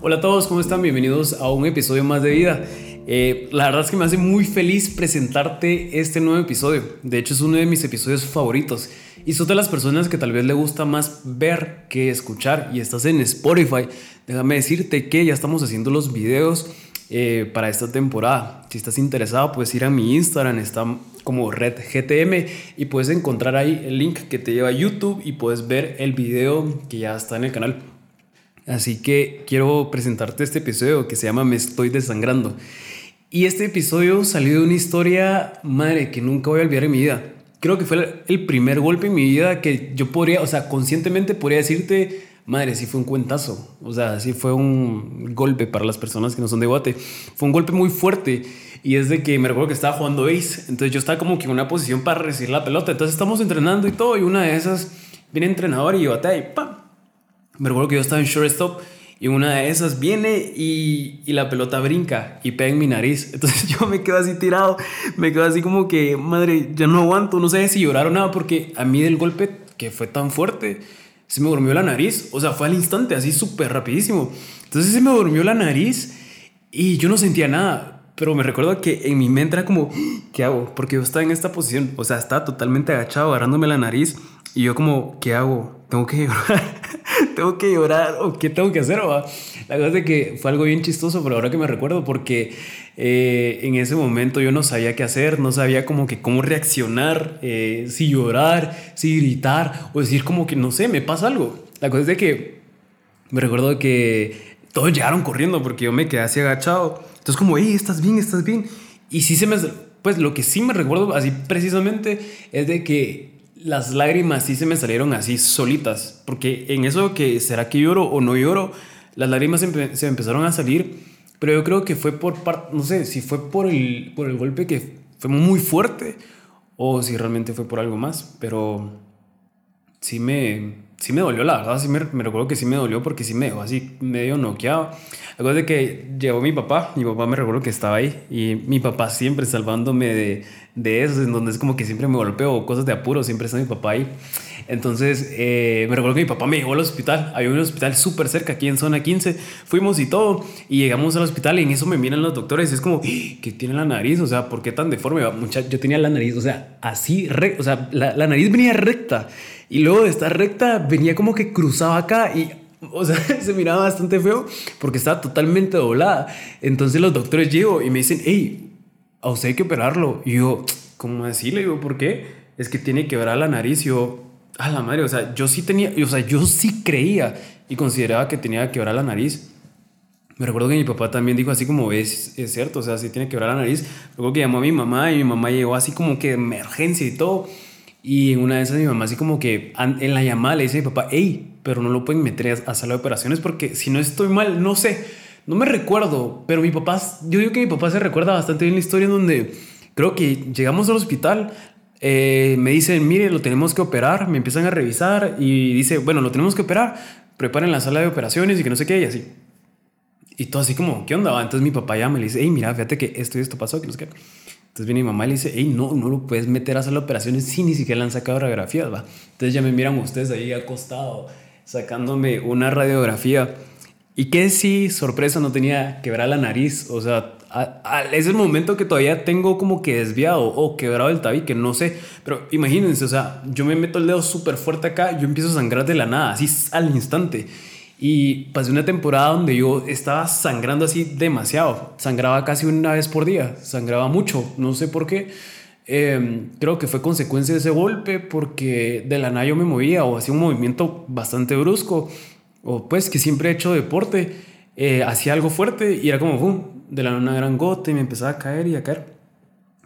Hola a todos, ¿cómo están? Bienvenidos a un episodio más de vida. Eh, la verdad es que me hace muy feliz presentarte este nuevo episodio. De hecho, es uno de mis episodios favoritos. Y sos de las personas que tal vez le gusta más ver que escuchar y estás en Spotify. Déjame decirte que ya estamos haciendo los videos eh, para esta temporada. Si estás interesado, puedes ir a mi Instagram, está como Red GTM y puedes encontrar ahí el link que te lleva a YouTube y puedes ver el video que ya está en el canal. Así que quiero presentarte este episodio que se llama Me estoy desangrando. Y este episodio salió de una historia, madre, que nunca voy a olvidar en mi vida. Creo que fue el primer golpe en mi vida que yo podría, o sea, conscientemente podría decirte, madre, sí fue un cuentazo. O sea, sí fue un golpe para las personas que no son de Guate. Fue un golpe muy fuerte. Y es de que me recuerdo que estaba jugando ace. Entonces yo estaba como que en una posición para recibir la pelota. Entonces estamos entrenando y todo. Y una de esás viene entrenador y yo y ¡pam! Me recuerdo que yo estaba en shortstop y una de esas viene y, y, la pelota brinca y pega en mi nariz. Entonces yo me quedo así tirado, me quedo así como que, madre, ya no aguanto, no sé si llorar o nada, porque a mí del golpe que fue tan fuerte, se me durmió la nariz. O sea, fue al instante, así súper rapidísimo. Entonces se me durmió la nariz y yo no sentía nada. Pero me recuerdo que en mi mente era como, ¿qué hago? Porque yo estaba en esta posición, o sea, estaba totalmente agachado, agarrándome la nariz. Y yo como, ¿qué hago? Tengo que llorar. Tengo que llorar o qué tengo que hacer. ¿va? La verdad es que fue algo bien chistoso, pero ahora que me recuerdo, porque eh, en ese momento yo no sabía qué hacer, no sabía como que cómo reaccionar, eh, si llorar, si gritar o decir como que no sé, me pasa algo. La cosa es de que me recuerdo que todos llegaron corriendo porque yo me quedé así agachado. Entonces como, hey, estás bien, estás bien. Y sí se me... Pues lo que sí me recuerdo así precisamente es de que las lágrimas sí se me salieron así solitas, porque en eso que será que lloro o no lloro, las lágrimas se, se empezaron a salir, pero yo creo que fue por parte, no sé, si fue por el, por el golpe que fue muy fuerte o si realmente fue por algo más, pero sí me, sí me dolió, la verdad, sí me, me recuerdo que sí me dolió porque sí me dejó así medio noqueado. La es que llegó mi papá, mi papá me recuerdo que estaba ahí y mi papá siempre salvándome de, de eso, en donde es como que siempre me golpeo cosas de apuro, siempre está mi papá ahí. Entonces eh, me recuerdo que mi papá me llevó al hospital, había un hospital súper cerca aquí en zona 15, fuimos y todo y llegamos al hospital y en eso me miran los doctores y es como, ¿qué tiene la nariz? O sea, ¿por qué tan deforme? Mucha, yo tenía la nariz, o sea, así, o sea, la, la nariz venía recta y luego de estar recta venía como que cruzaba acá y o sea, se miraba bastante feo porque estaba totalmente doblada. Entonces los doctores llego y me dicen, hey, a usted hay que operarlo. Y yo, ¿cómo así? Le digo, ¿por qué? Es que tiene que ver a la nariz. Yo, a la madre, o sea, yo sí tenía, o sea, yo sí creía y consideraba que tenía que ver a la nariz. Me recuerdo que mi papá también dijo así como, es, es cierto, o sea, sí tiene que ver a la nariz. Luego que llamó a mi mamá y mi mamá llegó así como que emergencia y todo. Y en una de esas mi mamá así como que en la llamada le dice a mi papá, hey, pero no lo pueden meter a sala de operaciones porque si no estoy mal, no sé, no me recuerdo, pero mi papá, yo digo que mi papá se recuerda bastante bien la historia en donde creo que llegamos al hospital, eh, me dicen, mire, lo tenemos que operar, me empiezan a revisar y dice, bueno, lo tenemos que operar, preparen la sala de operaciones y que no sé qué, y así. Y todo así como, ¿qué onda? Entonces mi papá ya me dice, hey, mira, fíjate que esto y esto pasó, que no sé qué. Entonces viene mi mamá y le dice, hey, no, no lo puedes meter a de operaciones si ni siquiera le han sacado radiografías, va. Entonces ya me miran ustedes ahí acostado sacándome una radiografía. Y que si, sorpresa, no tenía quebrada la nariz. O sea, es el momento que todavía tengo como que desviado o quebrado el tabique, no sé. Pero imagínense, o sea, yo me meto el dedo súper fuerte acá, yo empiezo a sangrar de la nada, así al instante. Y pasé una temporada donde yo estaba sangrando así demasiado. Sangraba casi una vez por día, sangraba mucho, no sé por qué. Em, creo que fue consecuencia de ese golpe porque de la nada yo me movía o hacía un movimiento bastante brusco o pues que siempre he hecho deporte, eh, hacía algo fuerte y era como, ¡pum!, de la nada una gran gota y me empezaba a caer y a caer.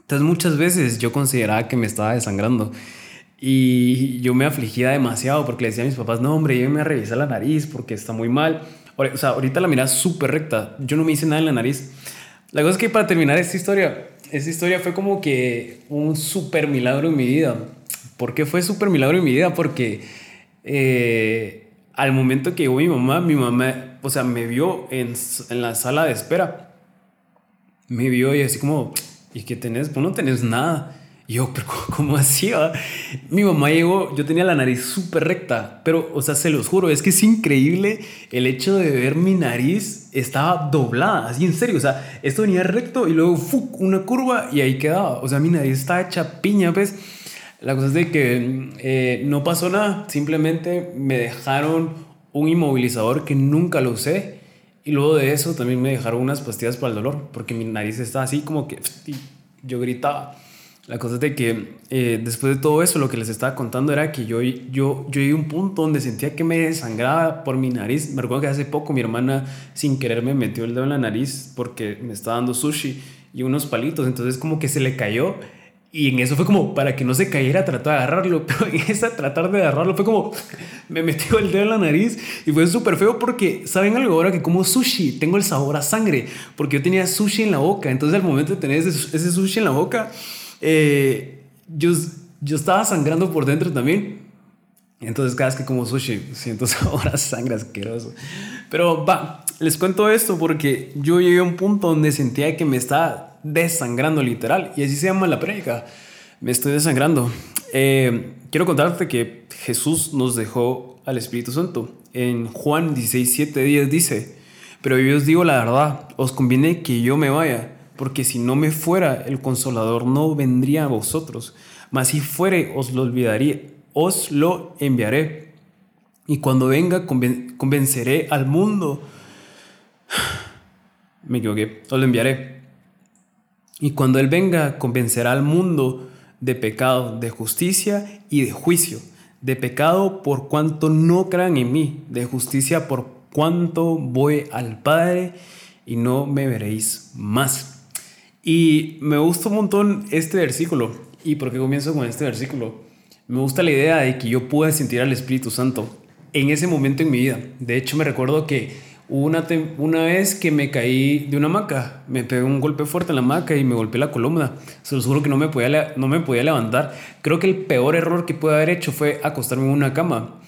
Entonces muchas veces yo consideraba que me estaba desangrando y yo me afligía demasiado porque le decía a mis papás, no hombre, llévenme a revisar la nariz porque está muy mal. O sea, ahorita la mirada súper recta, yo no me hice nada en la nariz. La cosa es que para terminar esta historia, esa historia fue como que un súper milagro en mi vida. ¿Por qué fue súper milagro en mi vida? Porque eh, al momento que llegó mi mamá, mi mamá, o sea, me vio en, en, la sala de espera. Me vio y así como, ¿y qué tenés? Pues no tenés nada. Yo, pero ¿cómo hacía? Mi mamá llegó, yo tenía la nariz súper recta, pero, o sea, se los juro, es que es increíble el hecho de ver mi nariz estaba doblada, así en serio, o sea, esto venía recto y luego ¡fuc! una curva y ahí quedaba, o sea, mi nariz estaba hecha piña, pues. La cosa es de que eh, no pasó nada, simplemente me dejaron un inmovilizador que nunca lo usé y luego de eso también me dejaron unas pastillas para el dolor, porque mi nariz estaba así como que yo gritaba. La cosa es de que eh, después de todo eso, lo que les estaba contando era que yo, yo, yo llegué a un punto donde sentía que me desangraba por mi nariz. Me recuerdo que hace poco mi hermana sin querer me metió el dedo en la nariz porque me estaba dando sushi y unos palitos. Entonces como que se le cayó y en eso fue como, para que no se cayera, trató de agarrarlo. Pero en esa tratar de agarrarlo fue como, me metió el dedo en la nariz. Y fue súper feo porque, ¿saben algo? Ahora que como sushi, tengo el sabor a sangre. Porque yo tenía sushi en la boca. Entonces al momento de tener ese, ese sushi en la boca, eh, yo, yo estaba sangrando por dentro también. Entonces cada vez que como sushi siento sabor sangre asqueroso. Pero va, les cuento esto porque yo llegué a un punto donde sentía que me estaba desangrando literal. Y así se llama la prédica. Me estoy desangrando. Eh, quiero contarte que Jesús nos dejó al Espíritu Santo. En Juan 16, 7, 10 dice, pero yo os digo la verdad, os conviene que yo me vaya porque si no me fuera, el consolador no vendría a vosotros, mas si fuere, os lo olvidaría, os lo enviaré. Y cuando venga, convenceré al mundo. Me equivoqué, os lo enviaré. Y cuando Él venga, convencerá al mundo de pecado, de justicia y de juicio. De pecado por cuanto no crean en mí, de justicia por cuanto voy al Padre y no me veréis más. Y me gusta un montón este versículo. ¿Y por qué comienzo con este versículo? Me gusta la idea de que yo pueda sentir al Espíritu Santo en ese momento en mi vida. De hecho, me recuerdo que una, una vez que me caí de una hamaca, me pegué un golpe fuerte en la hamaca y me golpeé la columna. Se los juro que no me podía, no me podía levantar. Creo que el peor error que pude haber hecho fue acostarme en una cama.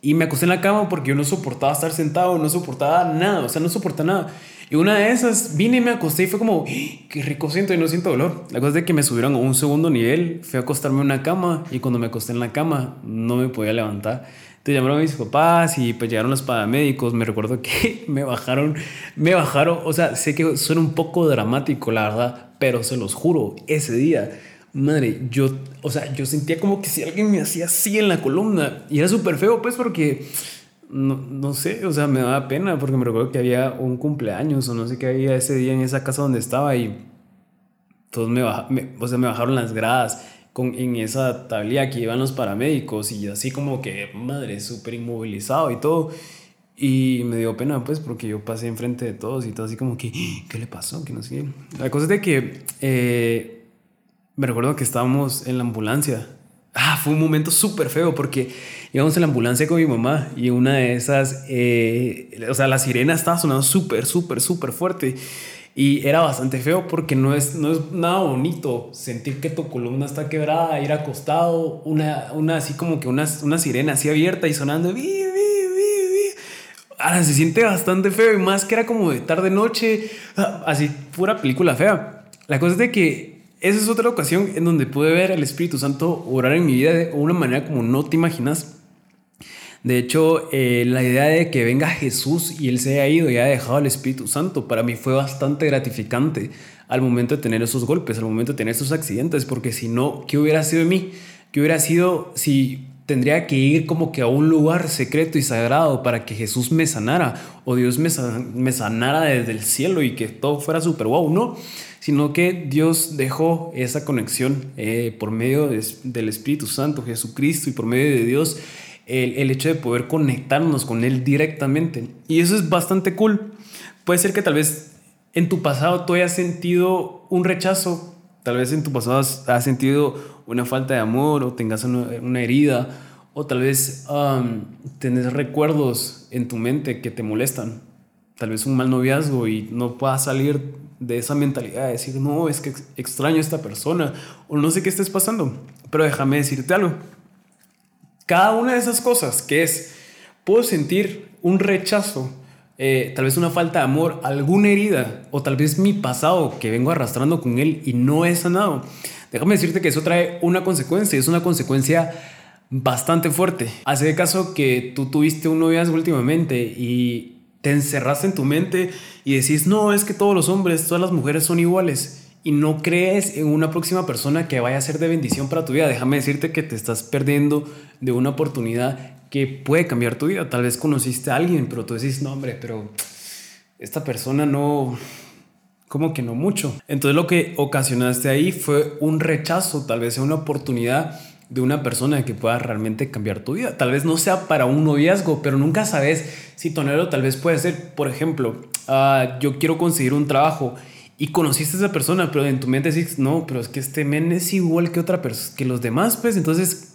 Y me acosté en la cama porque yo no soportaba estar sentado, no soportaba nada, o sea, no soportaba nada. Y una de esas vine y me acosté y fue como, ¡Ah! qué rico siento y no siento dolor. La cosa es que me subieron a un segundo nivel, fui a acostarme en una cama y cuando me acosté en la cama no me podía levantar. Entonces llamaron a mis papás y pues llegaron los paramédicos. Me recuerdo que me bajaron, me bajaron, o sea, sé que suena un poco dramático, la verdad, pero se los juro, ese día, madre, yo, o sea, yo sentía como que si alguien me hacía así en la columna y era súper feo, pues porque no, no, sé, o sea, me daba pena porque me recuerdo que había un cumpleaños o no sé qué había ese día en esa casa donde estaba y todos me, o sea, me bajaron las gradas con, en esa tablilla que iban los paramédicos y así como que, madre, súper inmovilizado y todo. Y me dio pena, pues, porque yo pasé enfrente de todos y todo así como que, ¿qué le pasó? Que no sé. La cosa es de que eh, me recuerdo que estábamos en la ambulancia Ah, fue un momento súper feo porque íbamos en la ambulancia con mi mamá y una de esas, eh, o sea, la sirena estaba sonando súper, súper, súper fuerte. Y era bastante feo porque no es, no es nada bonito sentir que tu columna está quebrada, ir acostado, una, una así como que una, una sirena así abierta y sonando. Ahora se siente bastante feo y más que era como de tarde noche, ah, así pura película fea. La cosa es de que esa es otra ocasión en donde pude ver al Espíritu Santo orar en mi vida de una manera como no te imaginas. De hecho, eh, la idea de que venga Jesús y Él se haya ido y haya dejado al Espíritu Santo, para mí fue bastante gratificante al momento de tener esos golpes, al momento de tener esos accidentes, porque si no, ¿qué hubiera sido de mí? ¿Qué hubiera sido si tendría que ir como que a un lugar secreto y sagrado para que Jesús me sanara o Dios me, sanara desde el cielo y que todo fuera súper wow? No sino que Dios dejó esa conexión eh, por medio del Espíritu Santo, Jesucristo, y por medio de Dios, el, el, hecho de poder conectarnos con Él directamente. Y eso es bastante cool. Puede ser que tal vez en tu pasado tú hayas sentido un rechazo, tal vez en tu pasado has, sentido una falta de amor o tengas una, herida, o tal vez um, tenés recuerdos en tu mente que te molestan, tal vez un mal noviazgo y no puedas salir de esa mentalidad de decir, no, es que extraño a esta persona o no sé qué estés pasando. Pero déjame decirte algo. Cada una de esas cosas que es, puedo sentir un rechazo, eh, tal vez una falta de amor, alguna herida o tal vez mi pasado que vengo arrastrando con él y no he sanado. déjame decirte que eso trae una consecuencia, es una consecuencia bastante fuerte. Hace caso que tú tuviste un noviazgo últimamente y te encerraste en tu mente y decís, no, es que todos los hombres, todas las mujeres son iguales y no crees en una próxima persona que vaya a ser de bendición para tu vida, déjame decirte que te estás perdiendo de una oportunidad que puede cambiar tu vida. Tal vez conociste a alguien, pero tú decís, no, hombre, pero esta persona no, como que no mucho. Entonces lo que ocasionaste ahí fue un rechazo, tal vez sea una oportunidad de una persona que pueda realmente cambiar tu vida. Tal vez no sea para un noviazgo, pero nunca sabes si tonero tal vez puede ser, por ejemplo, ah, yo quiero conseguir un trabajo y conociste a esa persona, pero en tu mente dices, no, pero es que este men es igual que otra persona, que los demás, pues entonces,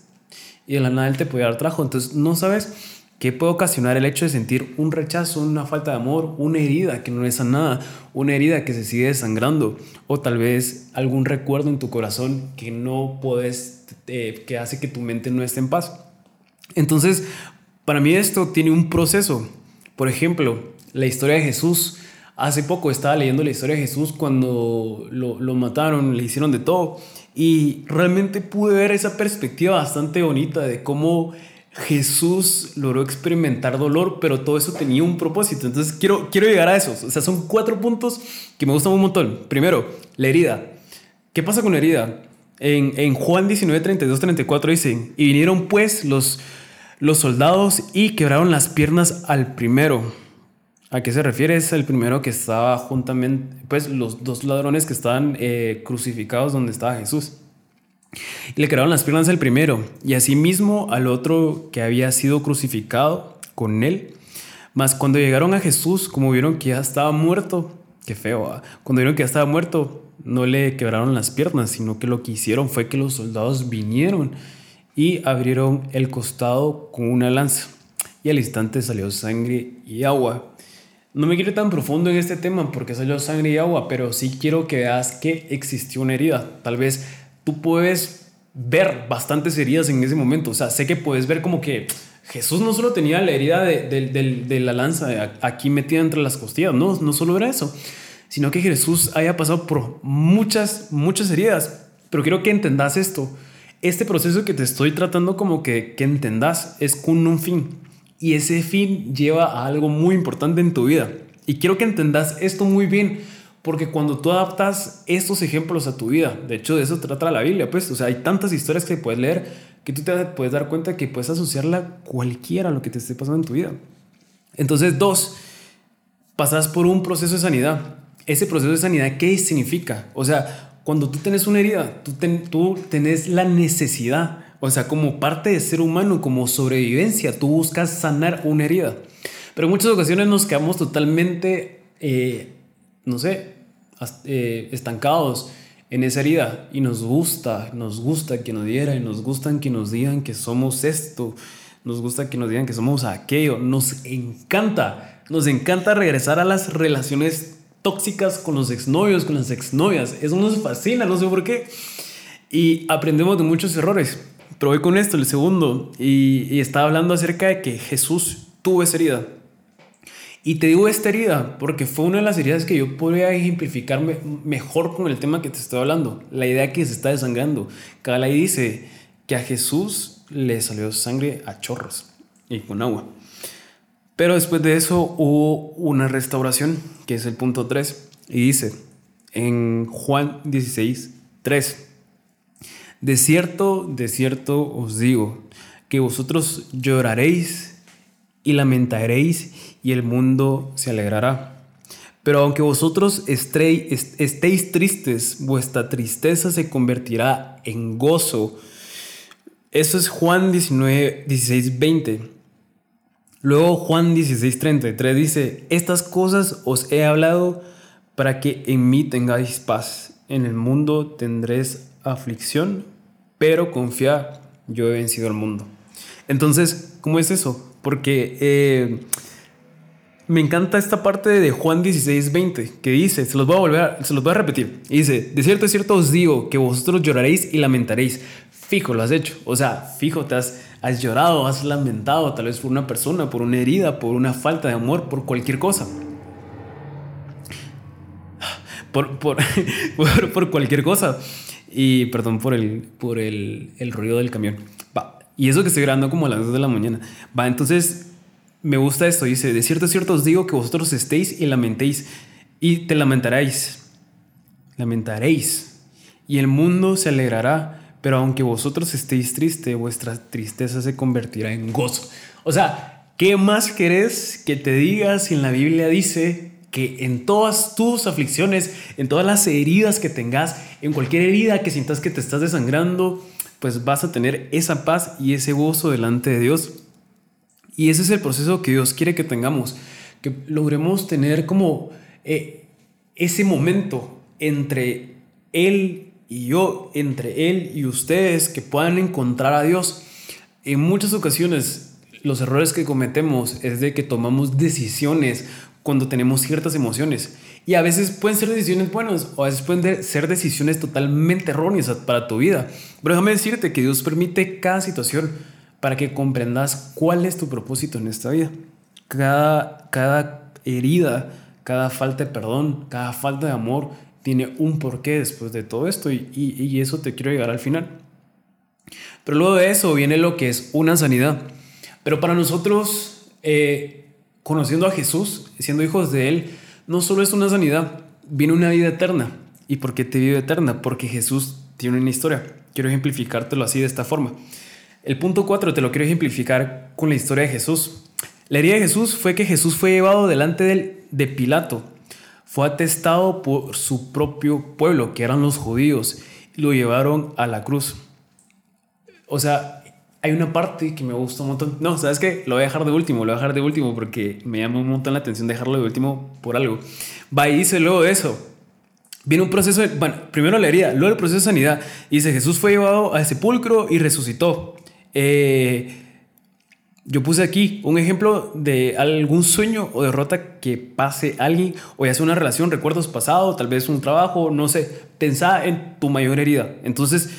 y de la nada él te puede dar trabajo, entonces no sabes qué puede ocasionar el hecho de sentir un rechazo, una falta de amor, una herida que no es sanada, una herida que se sigue desangrando, o tal vez algún recuerdo en tu corazón que no puedes eh, que hace que tu mente no esté en paz. Entonces, para mí esto tiene un proceso. Por ejemplo, la historia de Jesús. Hace poco estaba leyendo la historia de Jesús cuando lo, lo mataron, le hicieron de todo. Y realmente pude ver esa perspectiva bastante bonita de cómo Jesús logró experimentar dolor, pero todo eso tenía un propósito. Entonces quiero, quiero llegar a eso. O sea, son cuatro puntos que me gustan un montón. Primero, la herida. ¿Qué pasa con la herida? En, Juan 19, 32, 34 dice, y vinieron pues los, los soldados y quebraron las piernas al primero. ¿A qué se refiere? Es el primero que estaba juntamente, pues los dos ladrones que estaban eh, crucificados donde estaba Jesús. Y le quebraron las piernas al primero y asimismo al otro que había sido crucificado con él. Mas cuando llegaron a Jesús, como vieron que ya estaba muerto, qué feo, cuando vieron que ya estaba muerto, no le quebraron las piernas, sino que lo que hicieron fue que los soldados vinieron y abrieron el costado con una lanza. Y al instante salió sangre y agua. No me quiero tan profundo en este tema porque salió sangre y agua, pero sí quiero que veas que existió una herida. Tal vez tú puedes ver bastantes heridas en ese momento. O sea, sé que puedes ver como que Jesús no solo tenía la herida de, de la lanza aquí metida entre las costillas, no, no solo era eso sino que Jesús haya pasado por muchas, muchas heridas. Pero quiero que entendas esto. Este proceso que te estoy tratando como que, que entendas es con un fin. Y ese fin lleva a algo muy importante en tu vida. Y quiero que entendas esto muy bien, porque cuando tú adaptas estos ejemplos a tu vida, de hecho de eso trata la Biblia, pues, o sea, hay tantas historias que puedes leer que tú te puedes dar cuenta que puedes asociarla cualquiera a lo que te esté pasando en tu vida. Entonces, dos, pasas por un proceso de sanidad ese proceso de sanidad, ¿qué significa? O sea, cuando tú tienes una herida, tú, tú tenés la necesidad, o sea, como parte de ser humano, como sobrevivencia, tú buscas sanar una herida. Pero en muchas ocasiones nos quedamos totalmente, eh, no sé, eh, estancados en esa herida y nos gusta, nos gusta que nos diera y nos gustan que nos digan que somos esto, nos gusta que nos digan que somos aquello, nos encanta, nos encanta regresar a las relaciones tóxicas con los exnovios, con las exnovias. Eso nos fascina, no sé por qué. Y aprendemos de muchos errores. Pero voy con esto, el segundo, y, y estaba hablando acerca de que Jesús tuvo esa herida. Y te digo esta herida porque fue una de las heridas que yo podría ejemplificar mejor con el tema que te estoy hablando. La idea que se está desangrando. Cada ley dice que a Jesús le salió sangre a chorros y con agua. Pero después de eso hubo una restauración, que es el punto 3, y dice en Juan 16, 3, de cierto, de cierto os digo, que vosotros lloraréis y lamentaréis y el mundo se alegrará. Pero aunque vosotros estéis tristes, vuestra tristeza se convertirá en gozo. Eso es Juan 19, 16, 20. Luego Juan 16:33 dice, estas cosas os he hablado para que en mí tengáis paz. En el mundo tendréis aflicción, pero confía, yo he vencido al mundo. Entonces, ¿cómo es eso? Porque eh, me encanta esta parte de Juan 16:20 que dice, se los voy a volver, se los voy a repetir. Dice, de cierto, de cierto os digo que vosotros lloraréis y lamentaréis. Fijo, lo has hecho. O sea, fijo, te has has llorado, has lamentado, tal vez por una persona, por una herida, por una falta de amor, por cualquier cosa. Por, por, por, cualquier cosa. Y perdón por el, por el, el ruido del camión. Y eso que estoy grabando como a las 2 de la mañana. Va, entonces me gusta esto. Dice, de cierto, cierto os digo que vosotros estéis y lamentéis y te lamentaréis. Lamentaréis. Y el mundo se alegrará. Pero aunque vosotros estéis triste, vuestra tristeza se convertirá en gozo. O sea, ¿qué más querés que te diga si en la Biblia dice en todas tus aflicciones, en todas las heridas que tengas, en cualquier herida que sientas que te estás desangrando, pues vas a tener esa paz y ese gozo delante de Dios. Y ese es el proceso que Dios quiere que tengamos, que logremos tener como eh, ese momento entre Él y yo, entre Él y ustedes, que puedan encontrar a Dios. En muchas ocasiones los errores que cometemos es de que tomamos decisiones cuando tenemos ciertas emociones. Y a veces pueden ser decisiones buenas o a veces pueden ser decisiones totalmente erróneas para tu vida. Pero déjame decirte que Dios permite cada situación para que comprendas cuál es tu propósito en esta vida. Cada, cada herida, cada falta de perdón, cada falta de amor tiene un porqué después de todo esto y, y, eso te quiero llegar al final. Pero luego de eso viene lo que es una sanidad. Pero para nosotros, eh, conociendo a Jesús, siendo hijos de Él, no solo es una sanidad, viene una vida eterna. ¿Y por qué te vida eterna? Porque Jesús tiene una historia. Quiero ejemplificártelo así de esta forma. El punto 4 te lo quiero ejemplificar con la historia de Jesús. La herida de Jesús fue que Jesús fue llevado delante de, de Pilato. Fue atestado por su propio pueblo, que eran los judíos, y lo llevaron a la cruz. O sea, hay una parte que me gusta un montón. No, ¿sabes qué? Lo voy a dejar de último, lo voy a dejar de último porque me llama un montón la atención dejarlo de último por algo. Va y dice luego de eso. Viene un proceso, de, bueno, primero la herida, luego el proceso de sanidad. Y dice, Jesús fue llevado al sepulcro y resucitó. Eh, yo puse aquí un ejemplo de algún sueño o derrota que pase alguien, o ya sea una relación, recuerdos pasados, tal vez un trabajo, no sé. Pensá en tu mayor herida. Entonces,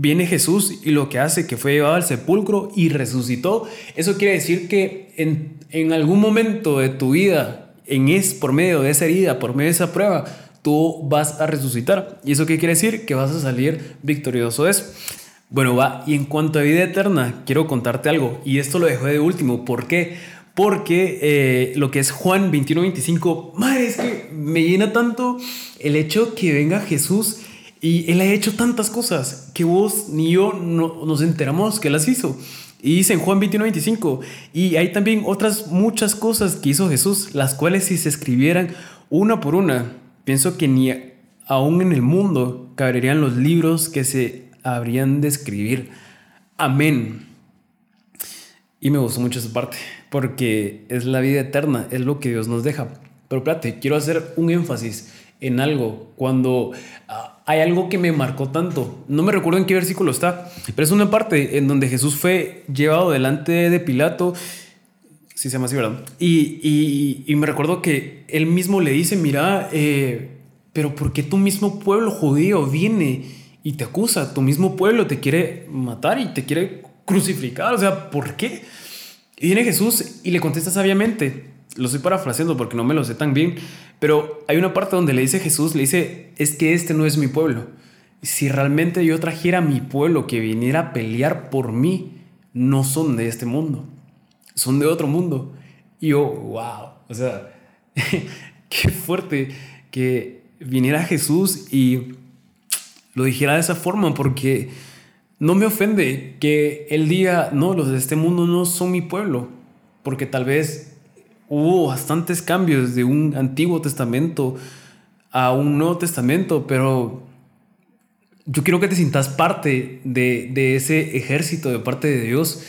viene Jesús y lo que hace que fue llevado al sepulcro y resucitó. Eso quiere decir que en, en algún momento de tu vida, en es, por medio de esa herida, por medio de esa prueba, tú vas a resucitar. ¿Y eso qué quiere decir? Que vas a salir victorioso de eso. Bueno, va, y en cuanto a vida eterna, quiero contarte algo, y esto lo dejo de último, ¿por qué? Porque eh, lo que es Juan 21-25, madre, es que me llena tanto el hecho que venga Jesús y Él ha hecho tantas cosas que vos ni yo no, nos enteramos que las hizo. Y dice en Juan 21, 25, y hay también otras muchas cosas que hizo Jesús, las cuales si se escribieran una por una, pienso que ni aún en el mundo caberían los libros que se habrían de escribir. Amén. Y me gustó mucho esa parte, porque es la vida eterna, es lo que Dios nos deja. Pero espérate, quiero hacer un énfasis en algo. Cuando ah, hay algo que me marcó tanto. No me recuerdo en qué versículo está, pero es una parte en donde Jesús fue llevado delante de Pilato. Sí, se llama así, ¿verdad? Y, y, me recuerdo que él mismo le dice, mira, eh, pero ¿por qué tu mismo pueblo judío viene y te acusa? Tu mismo pueblo te quiere matar y te quiere crucificar. O sea, ¿por qué? Y viene Jesús y le contesta sabiamente. Lo estoy parafraseando porque no me lo sé tan bien. Pero hay una parte donde le dice Jesús, le dice, es que este no es mi pueblo. Si realmente yo trajera a mi pueblo que viniera a pelear por mí, no son de este mundo, son de otro mundo. Y yo, wow, o sea, qué fuerte que viniera Jesús y lo dijera de esa forma, porque no me ofende que el día, no, los de este mundo no son mi pueblo, porque tal vez hubo bastantes cambios de un Antiguo Testamento a un Nuevo Testamento, pero yo quiero que te sientas parte de, ese ejército de parte de Dios,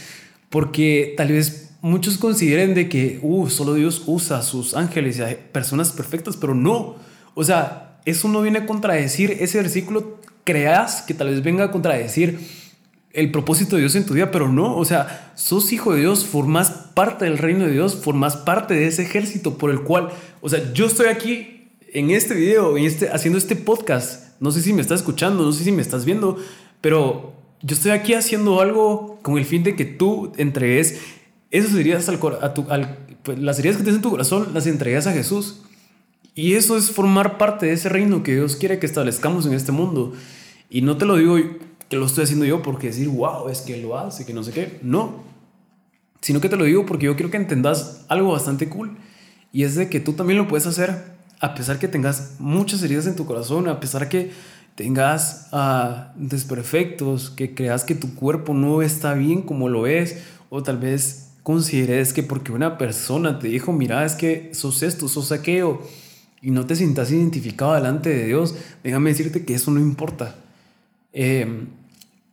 porque tal vez muchos consideren de que uh, solo Dios usa a sus ángeles y a personas perfectas, pero no. O sea, eso no viene a contradecir ese versículo. Creas que tal vez venga a contradecir el propósito de Dios en tu vida, pero no, o sea, sos hijo de Dios, formas parte del reino de Dios, formas parte de ese ejército por el cual, o sea, yo estoy aquí en este video, en este, haciendo este podcast, no sé si me estás escuchando, no sé si me estás viendo, pero yo estoy aquí haciendo algo con el fin de que tú entregues esas heridas al, a tu, pues, las heridas que tienes en tu corazón, las entregas a Jesús. Y eso es formar parte de ese reino que Dios quiere que establezcamos en este mundo. Y no te lo digo que lo estoy haciendo yo porque decir, wow, es que lo hace, que no sé qué. No. Sino que te lo digo porque yo quiero que entendas algo bastante cool. Y es de que tú también lo puedes hacer a pesar que tengas muchas heridas en tu corazón, a pesar que tengas uh, desperfectos, que creas que tu cuerpo no está bien como lo es, o tal vez consideres que porque una persona te dijo, mira, es que sos esto, sos aquello, y no te sientas identificado delante de Dios, déjame decirte que eso no importa. Eh,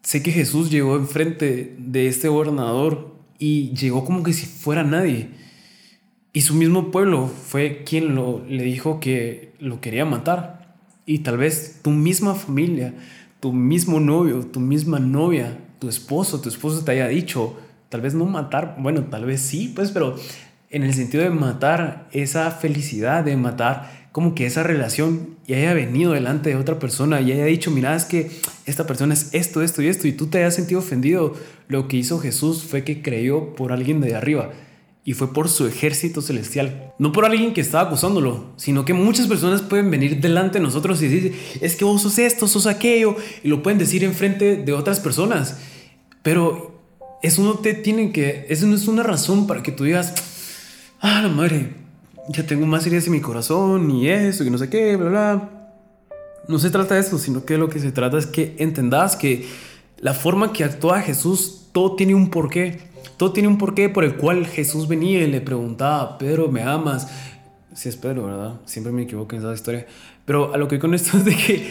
sé que Jesús llegó enfrente de este gobernador y llegó como que si fuera nadie. Y su mismo pueblo fue quien le dijo que lo quería matar. Y tal vez tu misma familia, tu mismo novio, tu misma novia, tu esposo, tu esposo te haya dicho, tal vez no matar, bueno, tal vez sí, pues, pero en el sentido de matar esa felicidad, de matar como que esa relación y haya venido delante de otra persona y haya dicho, mira, es que esta persona es esto, esto y esto, y tú te hayas sentido ofendido, lo que hizo Jesús fue que creyó por alguien de arriba y fue por su ejército celestial. No por alguien que estaba acusándolo, sino que muchas personas pueden venir delante de nosotros y decir, es que vos sos esto, sos aquello, y lo pueden decir enfrente de otras personas. Pero eso no te tiene que, eso no es una razón para que tú digas, ah, la madre, ya tengo más heridas en mi corazón y eso, y no sé qué, bla, bla. No se trata de eso, sino que lo que se trata es que entendas que la forma que actúa Jesús, todo tiene un porqué. Todo tiene un porqué por el cual Jesús venía y le preguntaba, Pedro, ¿me amas? Sí es Pedro, ¿verdad? Siempre me equivoco en esa historia. Pero a lo que con esto es de que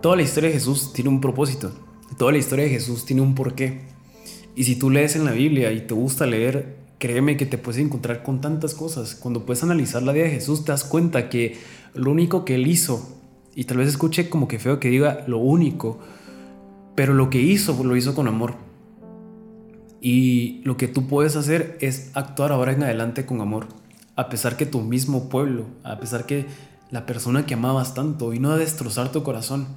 toda la historia de Jesús tiene un propósito. Toda la historia de Jesús tiene un porqué. Y si tú lees en la Biblia y te gusta leer, créeme que te puedes encontrar con tantas cosas. Cuando puedes analizar la vida de Jesús, te das cuenta que lo único que él hizo, y tal vez escuche como que feo que diga lo único, pero lo que hizo lo hizo con amor. Y lo que tú puedes hacer es actuar ahora en adelante con amor, a pesar que tu mismo pueblo, a pesar que la persona que amabas tanto vino a destrozar tu corazón,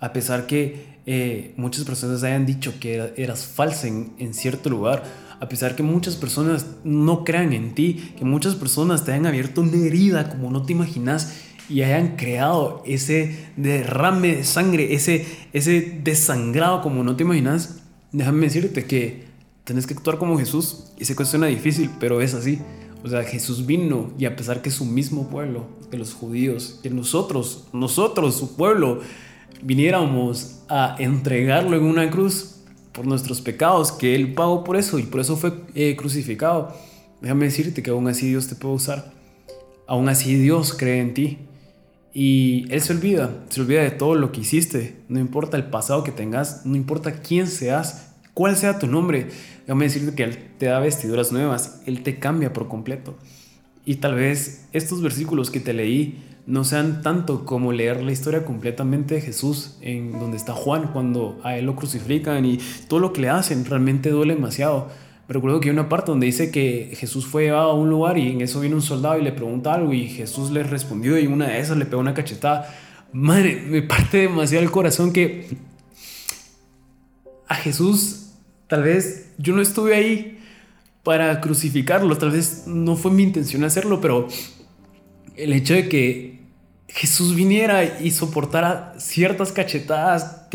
a pesar que eh, muchas personas hayan dicho que eras falsa en, en cierto lugar, a pesar que muchas personas no crean en ti, que muchas personas te hayan abierto una herida como no te imaginas y hayan creado ese derrame de sangre, ese, ese desangrado como no te imaginas, déjame decirte que Tienes que actuar como Jesús. Y se cuestiona difícil, pero es así. O sea, Jesús vino y a pesar que su mismo pueblo, que los judíos, que nosotros, nosotros, su pueblo, viniéramos a entregarlo en una cruz por nuestros pecados, que Él pagó por eso y por eso fue eh, crucificado. Déjame decirte que aún así Dios te puede usar. Aún así Dios cree en ti. Y Él se olvida, se olvida de todo lo que hiciste. No importa el pasado que tengas, no importa quién seas, cuál sea tu nombre. Déjame decirte que Él te da vestiduras nuevas, Él te cambia por completo. Y tal vez estos versículos que te leí no sean tanto como leer la historia completamente de Jesús, en donde está Juan cuando a él lo crucifican y todo lo que le hacen realmente duele demasiado. Pero recuerdo que hay una parte donde dice que Jesús fue llevado a un lugar y en eso viene un soldado y le pregunta algo y Jesús le respondió y una de esas le pegó una cachetada. Madre, me parte demasiado el corazón que a Jesús Tal vez yo no estuve ahí para crucificarlo, tal vez no fue mi intención hacerlo, pero el hecho de que Jesús viniera y soportara ciertas cachetadas,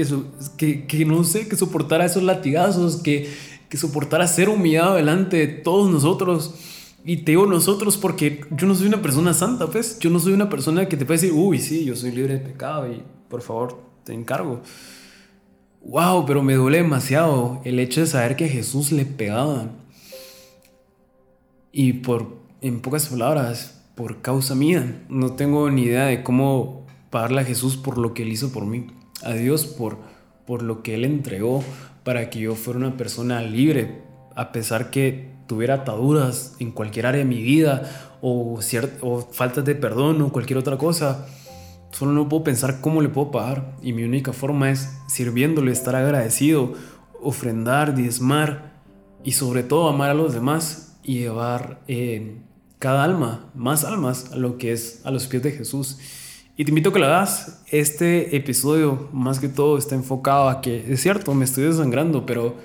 que, que, no sé, que soportara esos latigazos, que, que soportara ser humillado delante de todos nosotros. Y te digo nosotros porque yo no soy una persona santa, pues. Yo no soy una persona que te puede decir, uy, sí, yo soy libre de pecado y por favor, te encargo wow, pero me duele demasiado el hecho de saber que Jesús le pegaba. Y por, en pocas palabras, por causa mía. No tengo ni idea de cómo pagarle a Jesús por lo que él hizo por mí. A Dios por, por lo que él entregó para que yo fuera una persona libre, a pesar que tuviera ataduras en cualquier área de mi vida o, o faltas de perdón o cualquier otra cosa. Solo no puedo pensar cómo le puedo pagar y mi única forma es sirviéndole, estar agradecido, ofrendar, diezmar y sobre todo amar a los demás y llevar eh, cada alma, más almas, a lo que es a los pies de Jesús. Y te invito a que lo hagas. Este episodio más que todo está enfocado a que es cierto, me estoy desangrando, pero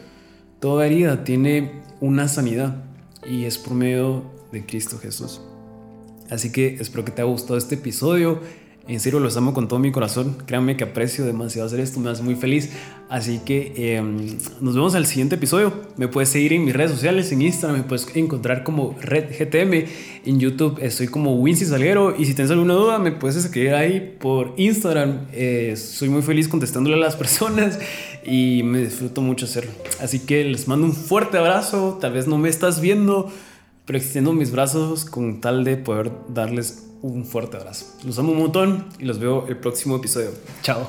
toda herida tiene una sanidad y es por medio de Cristo Jesús. Así que espero que te haya gustado este episodio En serio, los amo con todo mi corazón. Créanme que aprecio demasiado hacer esto, me hace muy feliz. Así que em, nos vemos al siguiente episodio. Me puedes seguir en mis redes sociales, en Instagram, me puedes encontrar como Red GTM. En YouTube estoy como Wincy Salguero. Y si tienes alguna duda, me puedes escribir ahí por Instagram. Eh, soy muy feliz contestándole a las personas y me disfruto mucho hacerlo. Así que les mando un fuerte abrazo. Tal vez no me estás viendo, pero extiendo mis brazos con tal de poder darles un fuerte abrazo. Los amo un montón y los veo el próximo episodio. Chao.